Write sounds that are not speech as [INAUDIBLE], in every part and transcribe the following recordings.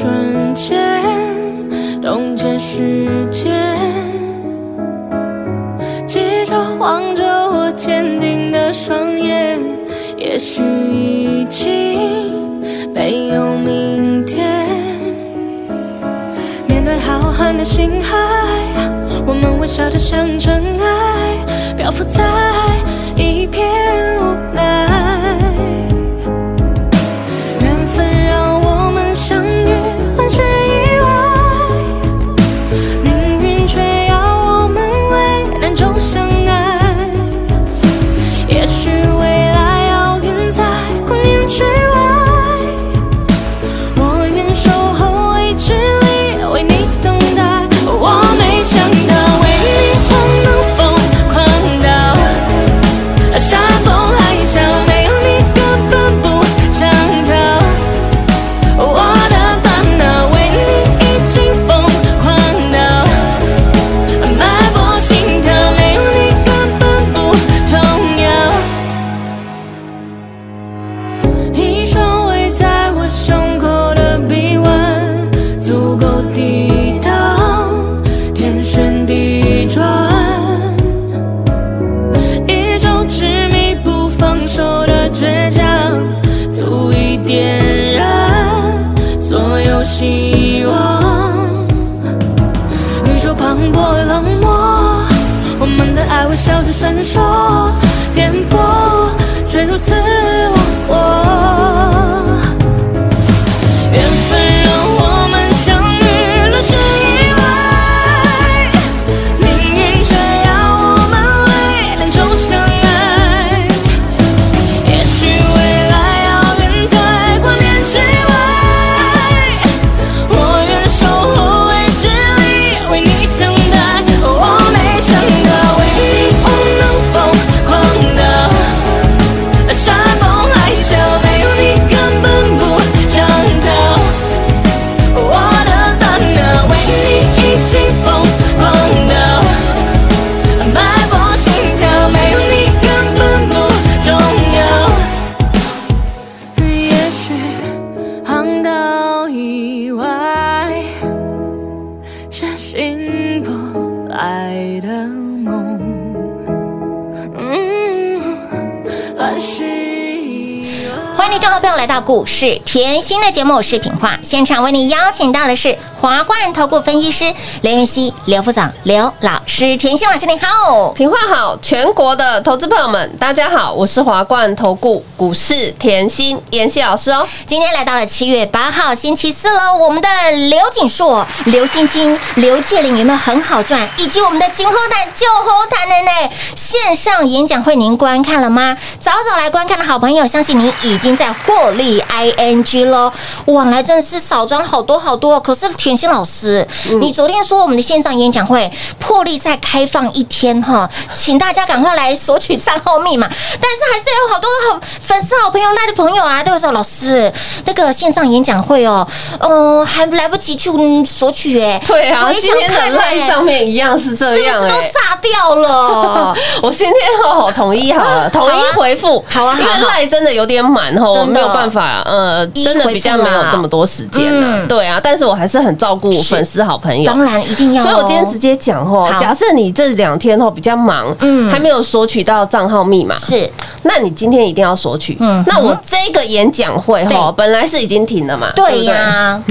瞬间冻结时间？记着望着我坚定的双眼，也许已经没有明天。面对浩瀚的星海，我们微笑着像尘埃，漂浮在是甜心的节目，视频化。现场为你邀请到的是华冠投顾分析师刘云熙、刘副长、刘老师。田心老师，你好。平话好，全国的投资朋友们，大家好，我是华冠投顾股市甜心妍希老师哦。今天来到了七月八号星期四喽，我们的刘景硕、刘欣欣、刘介玲有没有很好赚？以及我们的金后台、旧后台的呢？线上演讲会您观看了吗？早早来观看的好朋友，相信你已经在获利 ing 喽。往来真的是少赚好多好多，可是甜心老师，你昨天说我们的线上演讲会破例再开放一天哈，请大家赶快来索取账号密码。但是还是有好多的好粉丝、好朋友、赖的朋友啊，都会说老师，那个线上演讲会哦，嗯、还来不及去嗯索取哎。对啊，我也今看赖哎上面一样是这是不是都样哎。炸掉了？[LAUGHS] 我今天哦统一好了，[LAUGHS] 统一回复，好啊好啊因为赖真的有点满哦，我没有办法，呃，真的比较没有这么多时间了嗯，对啊，但是我还是很照顾粉丝好朋友，当然一定要哦。所以我今天直接讲哦，假设你这两天哦比较忙，嗯。嗯，还没有索取到账号密码，是。那你今天一定要索取。嗯。嗯，那我这个演讲会对。哈，本来是已经停了嘛，对不呀，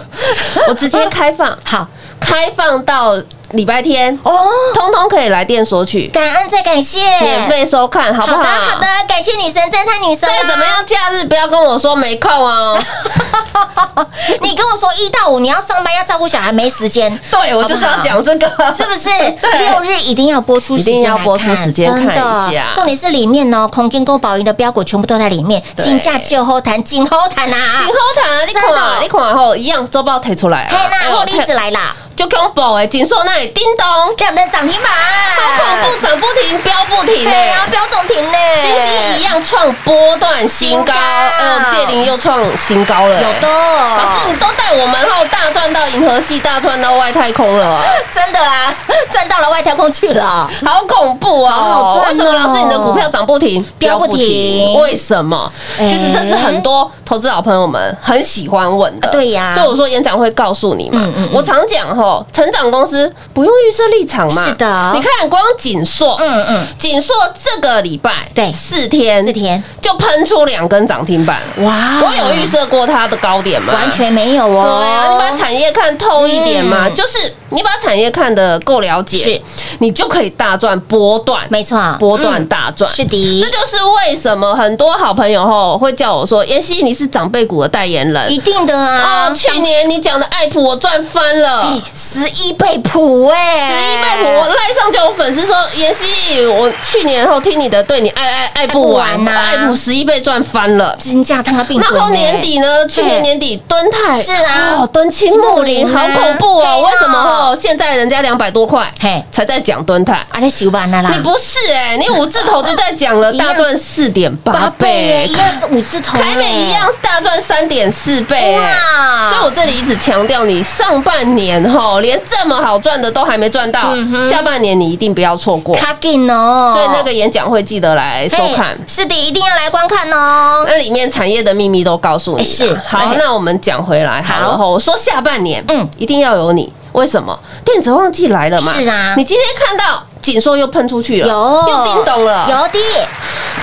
[LAUGHS] 我直接开放。[LAUGHS] 好，开开放到礼拜天，哦，通通可以来电索取，感恩再感谢，免费收看，好不好？好的好的，感谢女神，赞叹女神啊。再怎么样，假日不要跟我说没空哦。[LAUGHS] 你跟我说一到五你要上班要照顾小孩没时间，[LAUGHS] 对，我就是要讲这个，是不是？[LAUGHS] 六日一定要播出时间一定要来播出时间真的。看一下。重点是里面呢，空间购宝盈的标股全部都在里面，对。金价就后谈，金后谈啊。金！后谈，你真的。看，你看后一样周报提出来啊，嘿，那获利哎呦子来啦，就恐怖哎，锦硕那里叮咚，亮灯涨停板，好恐怖，涨不停，飙不停对啊，哎。标涨停呢，星星一样创波段新高，哎呦，界林又创新高了，有的，老师，你都带我们后大赚到银河系，大赚到外太空了啊，[LAUGHS] 真的啊，赚到了外太空去了。好恐怖啊！好赚哦。为什么老师你的股票涨不停，飙不停。为什么？哎其实这是很多投资老朋友们很喜欢问的。对呀所以我说演讲会告诉你嘛。我常讲吼，成长公司不用预设立场嘛。是的你看光锦硕，嗯嗯，锦硕这个礼拜对四天四天，就喷出两根涨停板。哇我有预设过它的高点吗？完全没有哦。对啊，你把产业看透一点嘛，嗯就是你把产业看得够了解，是你就可以大赚波段，没错，波段嗯大赚。是的这，就是为什么很多好朋友吼会叫我说：“妍希，你是长辈股的代言人一定的啊哦。”去年你讲的爱普我赚翻了哎。十一倍普哎，十一倍普，我赖上就有粉丝说：“妍希，我去年后听你的，对你爱爱爱不完呐爱普十一倍赚翻了。”金价汤个病然后年底呢？去年年底蹲泰是啊哦，敦亲睦邻，好恐怖哦！为什么哦？现在人家两百多块，嘿才在讲蹲泰。啊，你修完了啦，你不是哎，你五字头就在讲了，[LAUGHS] 大赚四点八八倍五字头耶，凯美一样是大赚三点四倍哎。哇，所以我这里一直强调，你上半年哈连这么好赚的都还没赚到，下半年你一定不要错过。卡紧哦，所以那个演讲会记得来收看。是的，一定要来观看哦。那里面产业的秘密都告诉你是好哎，那我们讲回来好了好。我说下半年，嗯嗯，一定要有你。为什么？电子旺季来了嘛。是啊。你今天看到锦硕又喷出去了，有。又叮咚了，有的，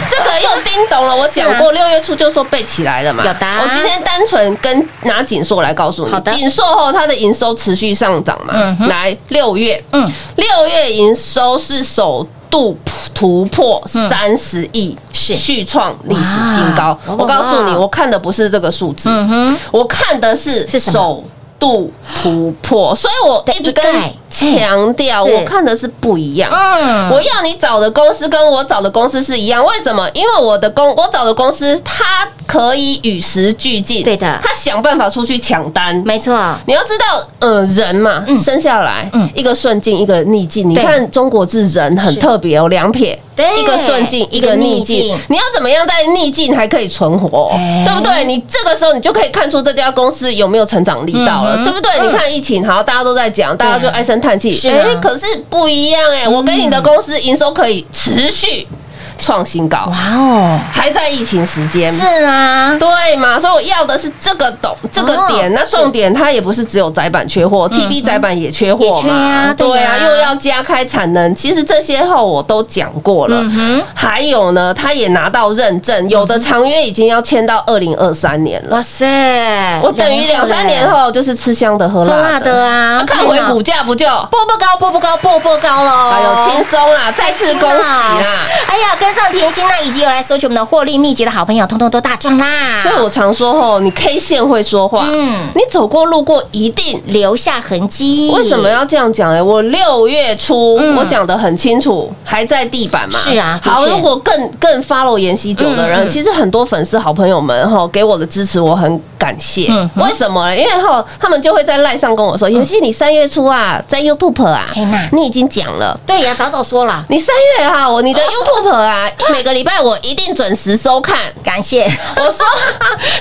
这个又叮咚了。我讲过，六月初就说背起来了嘛。有的。我今天单纯跟拿锦硕来告诉你好，的。锦硕后它的营收持续上涨嘛。嗯来，六月，嗯，六月营收是首度突破三十亿，是。续创历史新高。我告诉你，我看的不是这个数字，我看的是首度突破，所以我一直跟强调，我看的是不一样。嗯，我要你找的公司跟我找的公司是一样，为什么？因为我的公我找的公司，它可以与时俱进，对的他想办法出去抢单。没错，你要知道，呃，人嘛，嗯生下来，嗯一个顺境，一个逆境。你看中国字人很特别哦，两撇，对一个顺境，一个逆境境。你要怎么样在逆境还可以存活哎，对不对？你这个时候你就可以看出这家公司有没有成长力道了，嗯对不对？嗯你看疫情，好，大家都在讲，大家就唉声叹气，哎可是不一样哎，我跟你的公司营收可以持续创新高，哇哦，还在疫情时间，是啊，对嘛？所以我要的是这个懂这个点。那重点它也不是只有窄板缺货，TB 窄板也缺货嘛。啊，对对啊，啊又要加开产能。其实这些后我都讲过了。还有呢，他也拿到认证，有的长约已经要签到二零二三年了。哇塞，我等于两三年后就是吃香的喝喝辣辣的啊那看回股价不就？波波高，波波高，波波高喽，哎呦，轻松啦，再次恭喜啦！哎呀，跟上甜心那以及有来索取我们的获利秘籍的好朋友，通通都大赚啦！所以我常说吼，你 K 线会说话，嗯你走过路过一定留下痕迹。为什么要这样讲呢？我六月初、嗯我讲的很清楚，还在地板嘛。是啊好，如果更更 follow 妍希久的人，嗯嗯其实很多粉丝好朋友们哈给我的支持，我很感谢。为什么呢？因为哈他们就会在赖上跟我说，妍希你三月初啊，在 YouTube 啊你已经讲了。对呀，早早说了，你三月哈，我你的 YouTube 啊，每个礼拜我一定准时收看。感谢。[LAUGHS] 我说，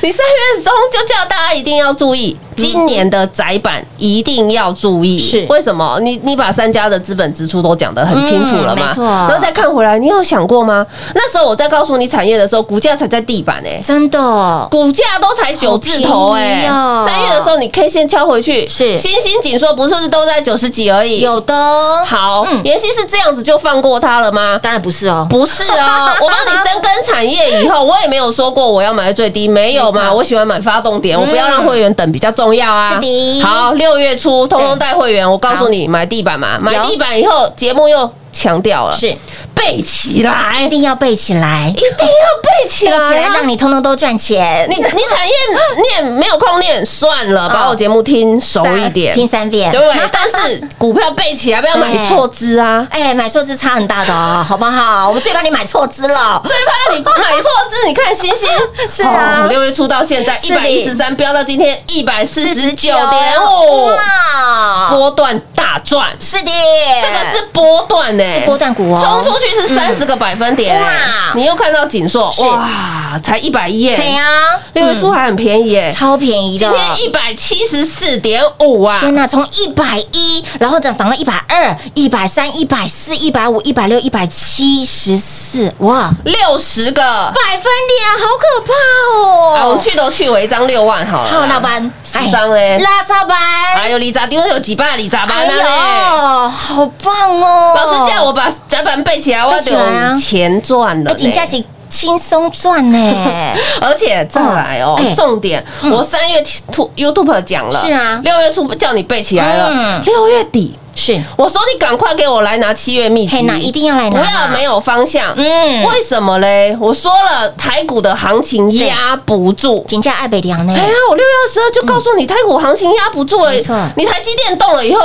你三月中就叫大家一定要注意，今年的窄板一定要注意。是为什么？你你把三家的资本支出都讲得很清楚了嘛？嗯没错然后再看回来，你有想过吗？那时候我在告诉你产业的时候，股价才在地板哎、真的，股价都才九字头哎、三月的时候你 K 线敲回去，是星星紧缩不是是都在九十几而已？有的哦，好，嗯妍希是这样子就放过他了吗？当然不是哦，不是哦，[LAUGHS] 我帮你深耕产业以后，我也没有说过我要买在最低，没有嘛？我喜欢买发动点，我不要让会员等比较重要啊。是的。好，六月初通通带会员，我告诉你买地板嘛，买地板以后，节目又强调了，是背起来，一定要背起来。一，定要背起来啊，背起来让你通通都赚钱。你你产业念没有空念算了，把我节目听熟一点，听三遍，对？但是股票背起来，不要买错支啊。[LAUGHS] 哎，买错字差很大的哦，好不好？我们最怕你买错字了。最怕你买错支，你看星星。[LAUGHS] 是啊。哦六月初到现在一百一十三，飙到今天一百四十九点五，波段大赚，是的，这个是波段呢，是波段股哦。冲出去是三十个百分点，哇你又看到锦硕，哇，才一百一耶，对呀，六月初还很便宜耶，超便宜的今。天一百七十四点五啊，天呐，从一百一，然后涨涨到一百二、一百三、一百四、一百五、一百六、一百七十四，哇，六十个。百分点，好可怕哦啊，我们！去都去，我一张六万好了。好，老板，十张嘞。拉扎班，还有李扎丁有几把李扎班哎呢？呦，好棒哦！老师叫我把窄板背起来，我背起来啊有钱赚了哎，呢。紧价是轻松赚呢。[LAUGHS] 而且再来哦重点，我三月 Tu- YouTube 讲了，是啊六月初叫你背起来了嗯，六月底是，我说你赶快给我来拿七月秘籍，一定要来拿不要没有方向。嗯为什么嘞？我说了，台股的行情压不住。紧价爱北良呢哎？呀，我六月二十二就告诉你，台股行情压不住了没错。你台积电动了以后，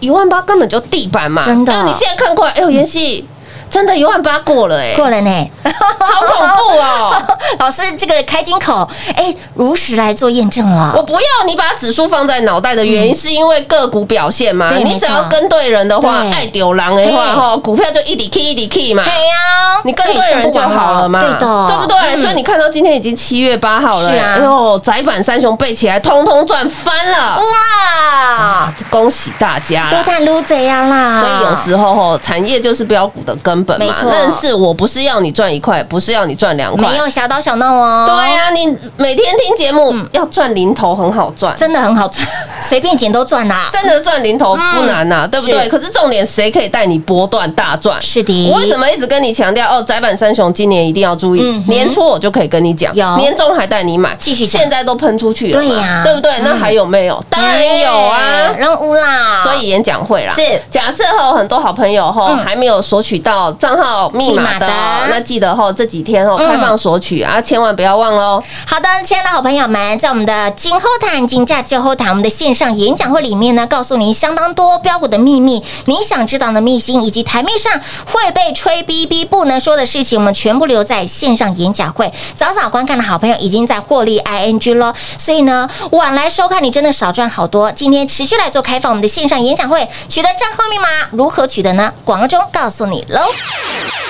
一万八根本就地板嘛。真的但你现在看过来，哎呦，妍希真的一万八过了哎，过了呢，[LAUGHS] 好恐怖哦！[LAUGHS] 老师这个开金口，哎，如实来做验证了我。不要你把指数放在脑袋的原因，是因为个股表现嘛。对你只要跟对人的话，爱丢狼的话，哈，股票就一滴 K 一滴 K 嘛。对呀你跟对人就好了嘛，对的，对不对？嗯所以你看到今天已经七月八号了，是啊哎呦，窄板三雄背起来，通通赚翻了，哇，恭喜大家啦！撸探撸贼呀啦！所以有时候吼，产业就是标股的根本嘛没。错但是我不是要你赚一块，不是要你赚两块没。有小打小闹哦。对呀、你每天听节目要赚零头很好赚，真的很好赚，[LAUGHS] 随便捡都赚啦。真的赚零头不难呐、对不对？可是重点谁可以带你波段大赚？是的我为什么一直跟你强调哦？窄板三雄今年一定要注意，嗯年初我就可以跟你讲，有年终还带你买，继续讲现在都喷出去了，对呀对不对？那嗯还有没有？当然有啊。任务啦。所以演讲会啦，是假设哈很多好朋友哈嗯还没有索取到账号密码的的，那记得哈这几天哦嗯开放索取啊，千万不要忘喽。好的，亲爱的好朋友们，在我们的今后谈、金价就后谈，我们的线上演讲会里面呢，告诉您相当多标股的秘密，你想知道的秘辛，以及台面上会被吹逼逼不能说的事情，我们全部留在线上演讲会。早早观看的好朋友已经在获利 ing 喽，所以呢，晚来收看你真的少赚好多。今天持续来做开放我们的线上演讲会，取得账号密码如何取得呢？广告中告诉你喽。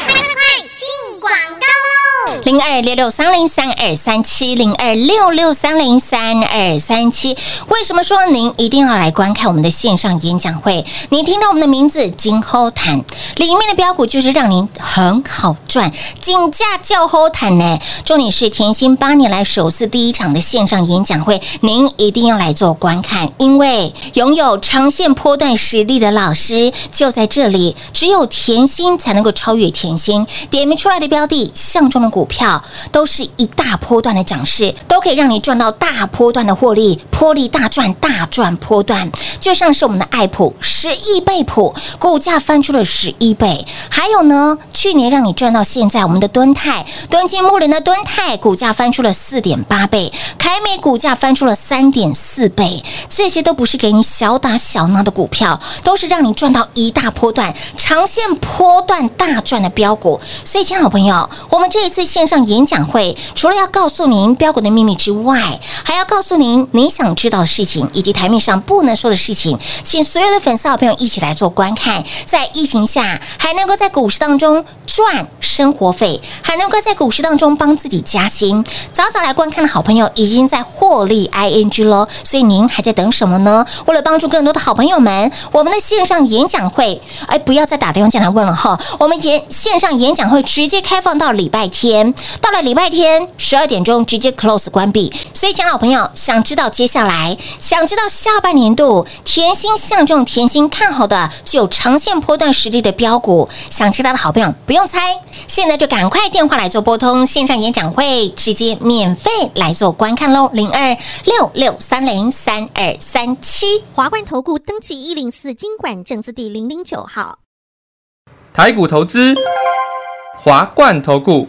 快快快进广告。零二六六三零三二三七零二六六三零三二三七。为什么说您一定要来观看我们的线上演讲会？你听到我们的名字“金猴谈”，里面的标股就是让您很好赚，金价较后谈呢。重点是甜心八年来首次第一场的线上演讲会，您一定要来做观看，因为拥有长线波段实力的老师就在这里，只有甜心才能够超越甜心。点名出来的标的，相中的股股票都是一大波段的涨势，都可以让你赚到大波段的获利，波利大赚，大赚波段。就像是我们的爱普十亿倍普，股价翻出了十一倍。还有呢，去年让你赚到现在，我们的敦泰、敦金木林的敦泰股价翻出了四点八倍，凯美股价翻出了三点四倍，这些都不是给你小打小闹的股票，都是让你赚到一大波段、长线波段大赚的标股。所以，亲爱的朋友，我们这一次线上演讲会，除了要告诉您标股的秘密之外，还要告诉您你想知道的事情，以及台面上不能说的事情，请所有的粉丝好朋友一起来做观看。在疫情下，还能够在股市当中赚生活费，还能够在股市当中帮自己加薪。早早来观看的好朋友已经在获利 ing 喽，所以您还在等什么呢？为了帮助更多的好朋友们，我们的线上演讲会，哎，不要再打电话进来问了哈，我们演线上演讲会直接开放到礼拜天，到了礼拜天十二点钟直接 close 关闭。所以，亲爱的朋友，想知道接下来，想知道下半年度甜心相中、甜心看好的具有长线波段实力的标股，想知道的好朋友不用猜，现在就赶快电话来做拨通线上演讲会，直接免费来做观看喽，零二六六三零三二三七。华冠投顾登记一零四经管证字第零零九号。台股投资，华冠投顾。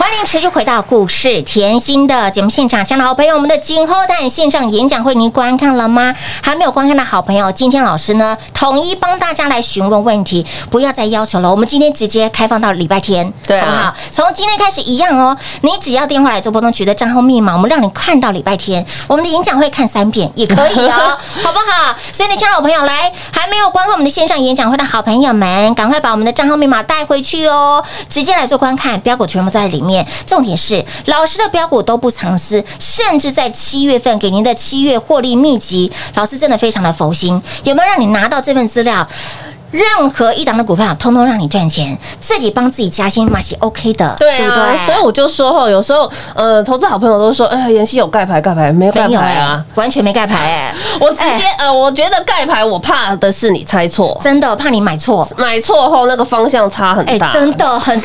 欢迎持续回到股市甜心的节目现场，亲爱的好朋友，我们的金后蛋线上演讲会您观看了吗？还没有观看的好朋友，今天老师呢统一帮大家来询问问题，不要再要求了，我们今天直接开放到礼拜天，对啊好不好？从今天开始一样哦，你只要电话来做波动，局的账号密码，我们让你看到礼拜天，我们的演讲会看三遍也可以哦，[LAUGHS] 好不好？所以呢，亲爱的好朋友，来还没有观看我们的线上演讲会的好朋友们，赶快把我们的账号密码带回去哦，直接来做观看，标股全部在里面。重点是老师的标股都不藏私，甚至在七月份给您的七月获利秘籍，老师真的非常的佛心。有没有让你拿到这份资料？任何一档的股票，通通让你赚钱，自己帮自己加薪，嘛是 OK 的，对对？所以我就说哈，有时候呃，投资好朋友都说，哎，妍希有盖牌，盖牌没有盖牌啊。完全没盖牌哎、我直接呃，我觉得盖牌，我怕的是你猜错，真的怕你买错，买错后那个方向差很哎、大。真的很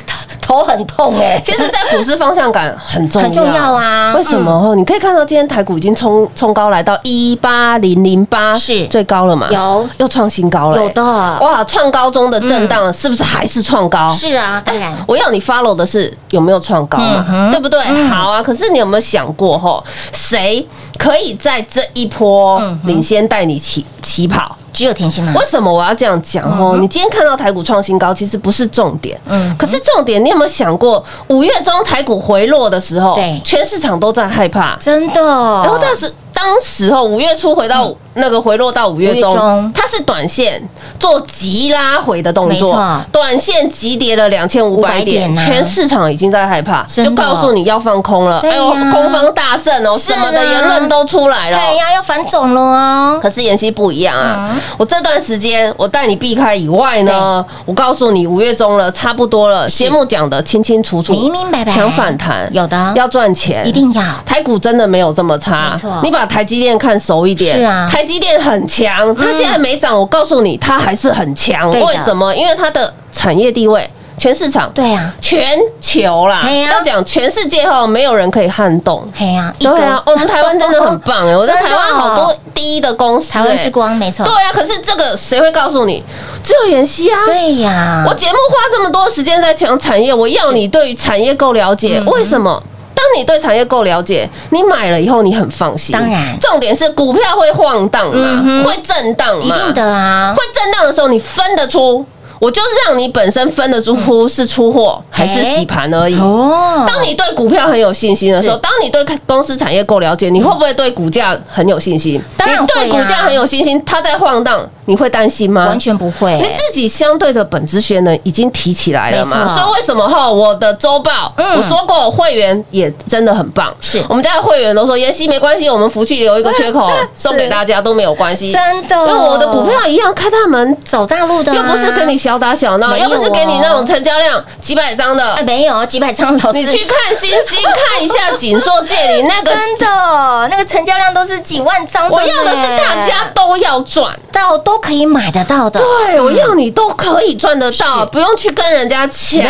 头很痛哎、其实，在股市方向感很重要，很重要啊。为什么？哦，你可以看到今天台股已经冲冲高来到一八零零八，是。最高了嘛？有。又创新高了、有的。哇！创高中的震荡是不是还是创高？是啊，当然。我要你 follow 的是有没有创高嘛，嗯对不对？好啊，可是你有没有想过吼，谁可以在这一波领先带你起起跑？只有甜心了，为什么我要这样讲？哦？你今天看到台股创新高，其实不是重点，嗯嗯，可是重点，你有没有想过，五月中台股回落的时候，对。全市场都在害怕，真的，然后但是当时候五月初回到那个回落到五月中它是短线做急拉回的动作，短线急跌了两千五百500点，啊。全市场已经在害怕，就告诉你要放空了。哎呦，空方大胜哦，啊。什么的言论都出来了。对呀，要反总了哦。可是妍希不一样啊！嗯。我这段时间我带你避开以外呢，我告诉你五月中了，差不多了。节目讲的清清楚楚，明明白白。抢反弹，有的。要赚钱，一定要。台股真的没有这么差，没错。你把台积电看熟一点，是啊。嗯台积电很强，它现在没涨，我告诉你，它还是很强。为什么？因为它的产业地位，全市场，对啊，全球啦要讲全世界哈，没有人可以撼动。嘿呀，一对啊，个我们台湾真的很棒哎！[LAUGHS] 我在台湾好多第一的公司，哎台湾之光，没错对。啊，可是这个谁会告诉你？只有妍希啊。对呀，我节目花这么多时间在讲产业，我要你对于产业够了解，嗯为什么？当你对产业够了解，你买了以后你很放心。当然。重点是股票会晃荡嘛，嗯会震荡嘛，一定的啊。会，震荡的时候你分得出，我就是让你本身分得出是出货还是洗盘而已。哦，当你对股票很有信心的时候，是。当你对公司产业够了解，你会不会对股价很有信心？当然你对股价很有信心，它在晃荡，你会担心吗？完全不会。你，自己相对的本职学能已经提起来了嘛。所以为什么哈我的周报，嗯。我说过会员也真的很棒，是。我们家的会员都说妍希没关系，我们福气留一个缺口 [LAUGHS] 送给大家都没有关系，真的，因为我的股票一样开大门。走大路的啊，又不是跟你小打小闹，又不是给你那哦种成交量几百张的。哎，，没有几百张老师，你去看星星，看一下锦硕界里那个，[LAUGHS] 真的那个成交量都是几万张，我要的是大家都要赚。到都可以买得到的，对，我要你都可以赚得到，不用去跟人家抢，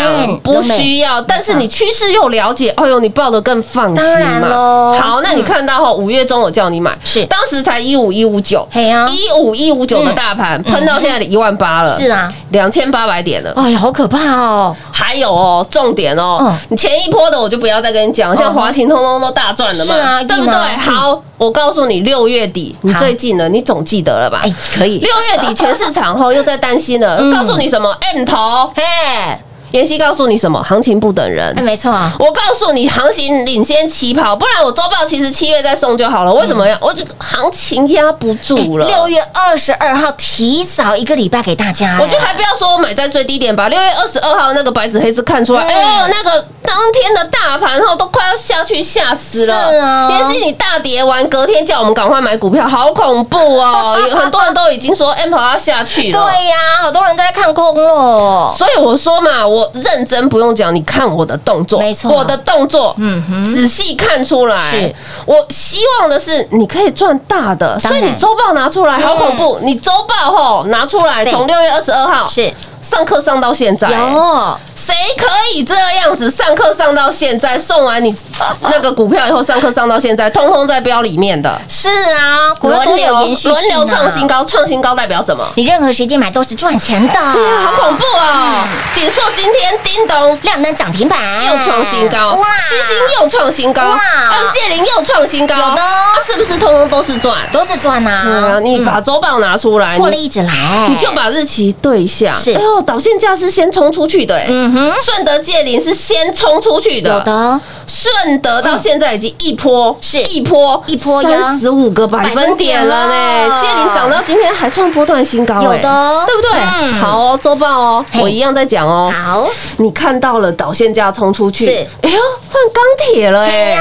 不需要。但是你趋势又了解，哎呦，你抱的更放心嘛。咯好，那你看到哈，五月中我叫你买，是。当时才一五一五九，一五一五九的大盘喷到现在一万八了，是啊，两千八百点了。哎呀，好可怕哦，还有哦，重点哦嗯，你前一波的我就不要再跟你讲，像华勤通通都大赚了嘛，对不对？好，我告诉你，六月底你最近了，你总记得了吧？哎，可以，六月底全市场后又在担心了，嗯。告诉你什么？M 头，嘿，妍希告诉你什么行情不等人哎，。没错啊，我告诉你，行情领先起跑，不然我周报其实七月再送就好了。为什么呀？我这个行情压不住了。嗯六月二十二号提早一个礼拜给大家，我就还不要说我买在最低点吧。六月二十二号那个白纸黑字看出来，嗯哎呦，那个当天的大盘后都快要下去，吓死了。是啊妍希你大跌完，隔天叫我们赶快买股票，好恐怖哦！有 [LAUGHS] 很多人都已经说 M 要下去了。对呀，好多人都在看空了，所以我说嘛，我认真不用讲，你看我的动作，没错。我的动作，嗯哼。仔细看出来。是。我希望的是你可以赚大的，所以你周报拿出来，好恐怖！你周报吼拿出来，从六月二十二号是。上课上到现在，有谁可以这样子上课上到现在，送完你那个股票以后上课上到现在，通通在标里面的。是啊，股票都轮流有延续轮流创新，高，创新高代表什么？你任何时间买都是赚钱的，对啊，好恐怖哦！锦硕今天叮咚。亮灯涨停板。又创新高，哇星星又创新高，哇恩界林又创新高，有的。啊是不是通通都是赚？都是赚对啊，呐，你把周报拿出来，你获利一直来，你就把日期对一下。是。哎呦，导线价是先冲出去的，哎。嗯哼，顺德界林是先冲出去的，有的。顺德到现在已经一波是。一波一波呀。三十五个百分点了呢，了。界林涨到今天还创波段新高，哎。有的。对不对？嗯。好哦，周报哦，我一样在讲哦。好，你看到了导线价冲出去，是。哎呦，换钢铁了哎、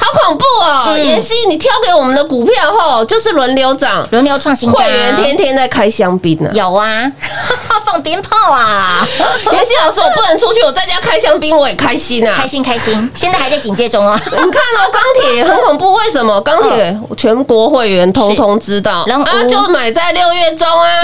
好恐怖哦！嗯。妍希，你挑给我们的股票后就是轮流涨，轮流创新高，会员天天在开香槟呢。有啊，[LAUGHS] 放鞭炮啊，[LAUGHS] 妍希老师，我不能出去，我在家开香槟，我也开心啊！开心开心，现在还在警戒中哦，你看哦，钢铁很恐怖，为什么？钢铁全国会员通通知道人啊，就买在六月中啊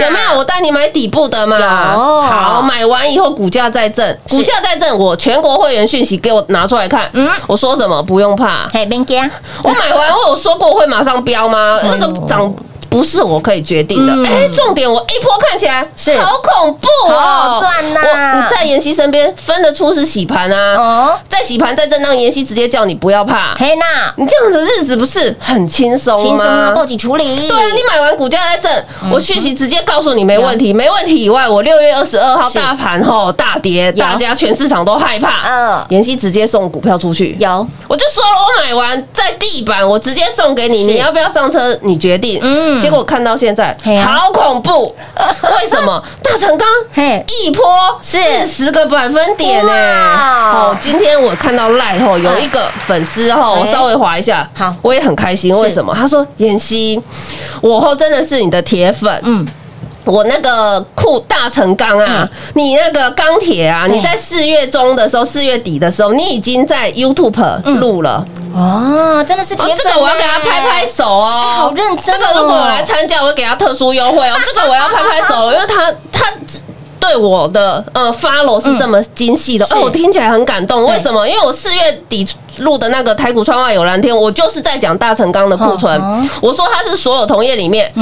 有没有？我带你买底部的嘛。有好，买完以后股价再震，股价再震，我全国会员讯息给我拿出来看。嗯嗯，我说什么？不用怕，嘿，边家我买完我有说过会马上飙吗？那个涨不是我可以决定的。嗯。哎，重点我一波看起来是。好恐怖哦，赚呐我你在妍希身边分得出是洗盘啊，哦，在洗盘在震荡，妍希直接叫你不要怕，嘿娜，你这样的日子不是很轻松吗？轻松啊，报警处理。对啊，你买完股价在震，我讯息直接告诉你没问题，没问题以外，我六月二十二号大盘后大跌，大家全市场都害怕，嗯。妍希直接送股票出去，有。我就说了，我买完在地板，我直接送给你，你要不要上车？你决定。嗯结果看到现在好恐怖，[LAUGHS] 为什么？大成钢一波是。四十个百分点呢、哦，今天我看到赖后有一个粉丝后，我哎稍微划一下，好。我也很开心。为什么？他说妍希，我后真的是你的铁粉，嗯，我那个库大成钢啊，你那个钢铁啊，你在四月中的时候，四月底的时候，你已经在 YouTube 录了。哦，真的是哦铁，粉这个我要给他拍拍手哦，哎好认真哦这个如果我来参加，我会给他特殊优惠哦。这个我要拍拍手，因为他他。对我的呃 follow 是这么精细的，[LAUGHS] 是哎、我听起来很感动。为什么？因为我四月底录的那个台股窗外有蓝天，我就是在讲大成钢的库存。我说它是所有同业里面，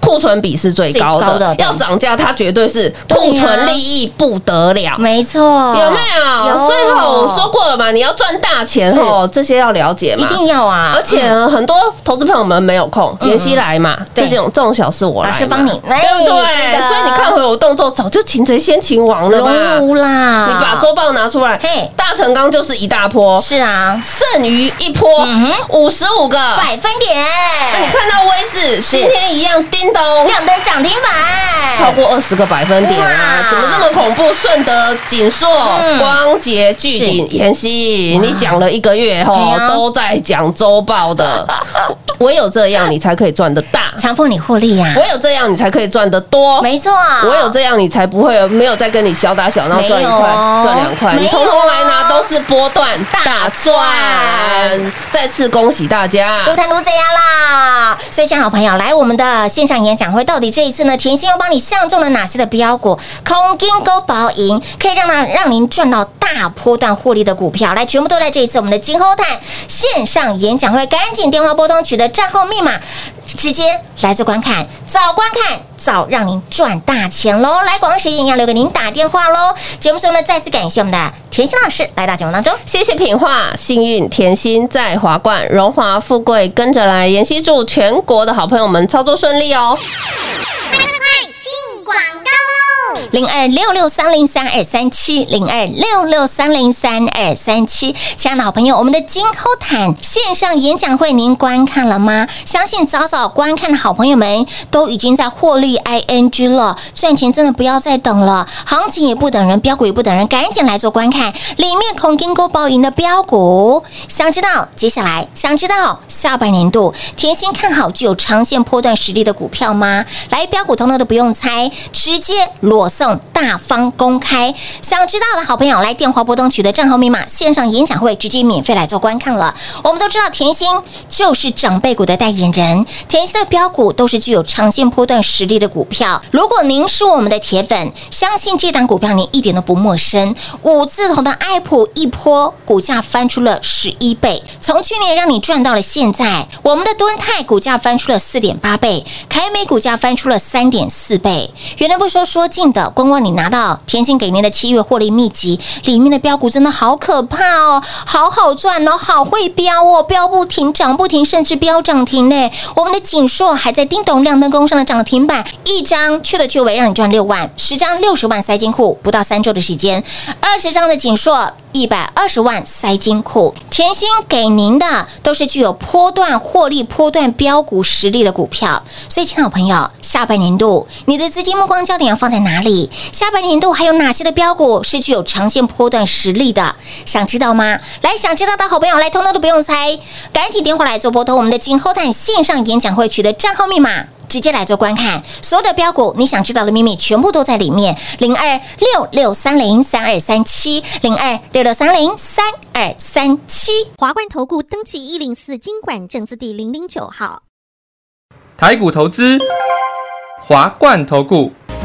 库存比是最高的要涨价它绝对是库存利益不得了。没错，有没有？有。所以吼，我说过了嘛，你要赚大钱是。吼，这些要了解嘛，一定要啊，而且很多投资朋友们没有空，嗯。妍希来嘛，对。这种这种小事我来嘛，老师帮你。哎。对不对？所以你看回我动作，早就擒贼先擒王了嘛。荣啦，你把周报拿出来嘿，大成钢就是一大波，是啊，剩余一波嗯五十五个。百分点，那你看到位置，今天一样叮咚。亮灯涨停板，超过二十个百分点啊！怎么这么恐怖？顺德、锦硕、嗯光洁、巨鼎、妍希，你讲了一个月吼哎呀，都在讲周报的，[LAUGHS] 唯有这样你才可以赚得大，强迫你获利呀，唯有这样你才可以赚得多，没错，唯有这样你才不会没有再跟你小打小闹赚一块赚两块，你通通来拿都是波段大赚。再次恭喜大家如！谈如这样啦！所以，像好朋友，来我们的线上演讲会，到底这一次呢，甜心又帮你相中了哪些的标股？空金勾保赢，可以让让让您赚到大波段获利的股票，来，全部都在这一次我们的金后探线上演讲会，赶紧电话拨通，取得账号密码，直接来做观看，早观看。早让您赚大钱喽！来，广告时间一样留给您打电话喽。节目中呢，再次感谢我们的甜心老师来到节目当中。谢谢品画，幸运甜心在华冠，荣华富贵跟着来。妍希祝全国的好朋友们操作顺利哦！快快进广！零二六六三零三二三七，零二六六三零三二三七，亲爱的好朋友，我们的金扣坦线上演讲会您观看了吗？相信早早观看的好朋友们都已经在获利 ing 了，赚钱真的不要再等了，行情也不等人，标股也不等人，赶紧来做观看，里面空金勾包赢的标股，想知道接下来想知道下半年度甜心看好具有长线波段实力的股票吗？来标股通通都不用猜，直接裸色送大方公开。想知道的好朋友来电话拨通取得账号密码，线上演讲会直接免费来做观看了。我们都知道甜心就是长辈股的代言人，甜心的标股都是具有长线波段实力的股票。如果您是我们的铁粉，相信这档股票您一点都不陌生。五字头的爱普一波股价翻出了十一倍，从去年让你赚到了现在，我们的敦泰股价翻出了四点八倍，凯美股价翻出了三点四倍。原来不说说近的，光光你拿到甜心给您的七月获利秘籍里面的标股真的好可怕哦，好好赚哦，好会标哦，标不停，涨不停，甚至标涨停呢。我们的锦硕还在叮咚亮灯工上了涨停板，一张去了去尾让你赚六万，十张六十万塞金库，不到三周的时间，二十张的锦硕。一百二十万塞金库，甜心给您的都是具有波段获利、波段标股实力的股票。所以，亲爱的朋友，下半年度你的资金目光焦点要放在哪里？下半年度还有哪些的标股是具有长线波段实力的？想知道吗？来，想知道的好朋友来，通通都不用猜，赶紧电话来做波通我们的金后探线上演讲会取得账号密码。直接来做观看，所有的标股你想知道的秘密全部都在里面。零二六六三零三二三七，零二六六三零三二三七。华冠投顾登记一零四经管证字第零零九号。台股投资，华冠投顾。